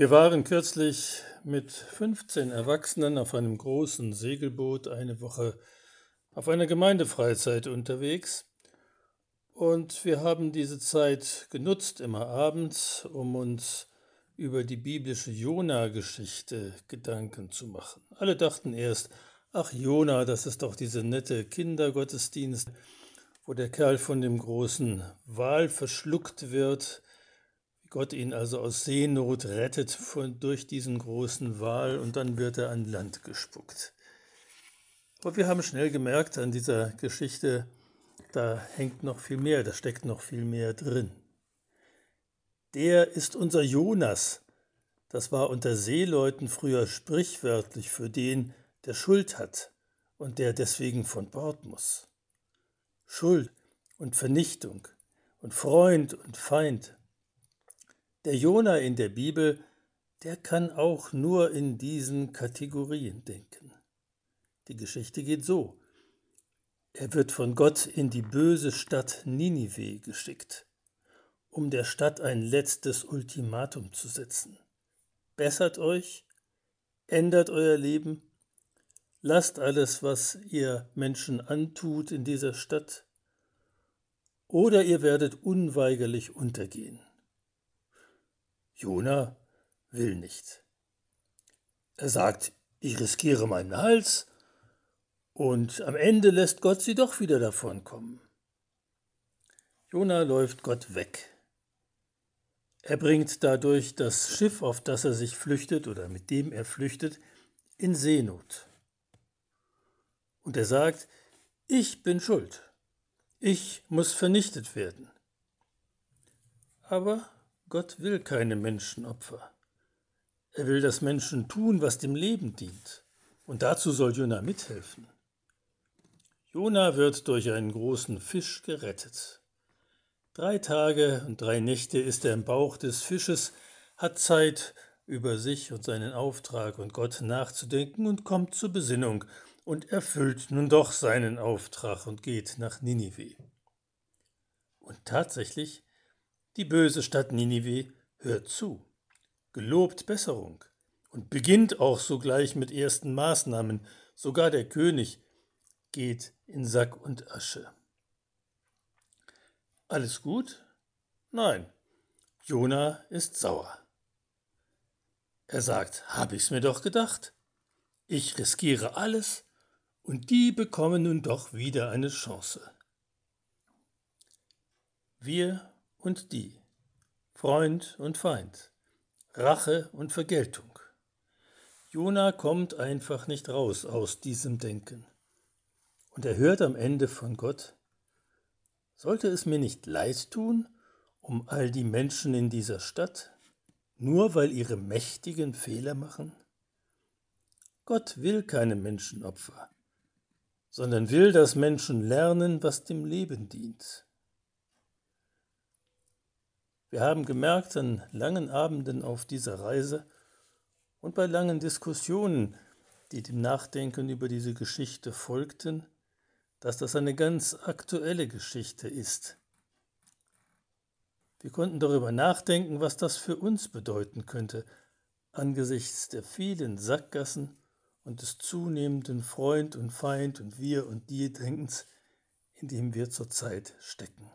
Wir waren kürzlich mit 15 Erwachsenen auf einem großen Segelboot eine Woche auf einer Gemeindefreizeit unterwegs und wir haben diese Zeit genutzt, immer abends, um uns über die biblische Jona-Geschichte Gedanken zu machen. Alle dachten erst, ach Jona, das ist doch diese nette Kindergottesdienst, wo der Kerl von dem großen Wal verschluckt wird, Gott ihn also aus Seenot rettet von, durch diesen großen Wal und dann wird er an Land gespuckt. Aber wir haben schnell gemerkt an dieser Geschichte, da hängt noch viel mehr, da steckt noch viel mehr drin. Der ist unser Jonas. Das war unter Seeleuten früher sprichwörtlich für den, der Schuld hat und der deswegen von Bord muss. Schuld und Vernichtung und Freund und Feind der Jona in der Bibel, der kann auch nur in diesen Kategorien denken. Die Geschichte geht so. Er wird von Gott in die böse Stadt Ninive geschickt, um der Stadt ein letztes Ultimatum zu setzen. Bessert euch, ändert euer Leben, lasst alles, was ihr Menschen antut in dieser Stadt, oder ihr werdet unweigerlich untergehen. Jona will nicht. Er sagt, ich riskiere meinen Hals und am Ende lässt Gott sie doch wieder davonkommen. Jona läuft Gott weg. Er bringt dadurch das Schiff, auf das er sich flüchtet oder mit dem er flüchtet, in Seenot. Und er sagt, ich bin schuld. Ich muss vernichtet werden. Aber Gott will keine Menschenopfer. Er will, dass Menschen tun, was dem Leben dient. Und dazu soll Jona mithelfen. Jona wird durch einen großen Fisch gerettet. Drei Tage und drei Nächte ist er im Bauch des Fisches, hat Zeit, über sich und seinen Auftrag und Gott nachzudenken und kommt zur Besinnung und erfüllt nun doch seinen Auftrag und geht nach Ninive. Und tatsächlich die böse Stadt Ninive hört zu, gelobt Besserung und beginnt auch sogleich mit ersten Maßnahmen. Sogar der König geht in Sack und Asche. Alles gut? Nein, Jona ist sauer. Er sagt, hab ich's mir doch gedacht. Ich riskiere alles und die bekommen nun doch wieder eine Chance. Wir und die, Freund und Feind, Rache und Vergeltung. Jona kommt einfach nicht raus aus diesem Denken. Und er hört am Ende von Gott, sollte es mir nicht leid tun um all die Menschen in dieser Stadt, nur weil ihre Mächtigen Fehler machen? Gott will keine Menschenopfer, sondern will, dass Menschen lernen, was dem Leben dient. Wir haben gemerkt an langen Abenden auf dieser Reise und bei langen Diskussionen, die dem Nachdenken über diese Geschichte folgten, dass das eine ganz aktuelle Geschichte ist. Wir konnten darüber nachdenken, was das für uns bedeuten könnte, angesichts der vielen Sackgassen und des zunehmenden Freund und Feind und wir und die Denkens, in dem wir zurzeit stecken.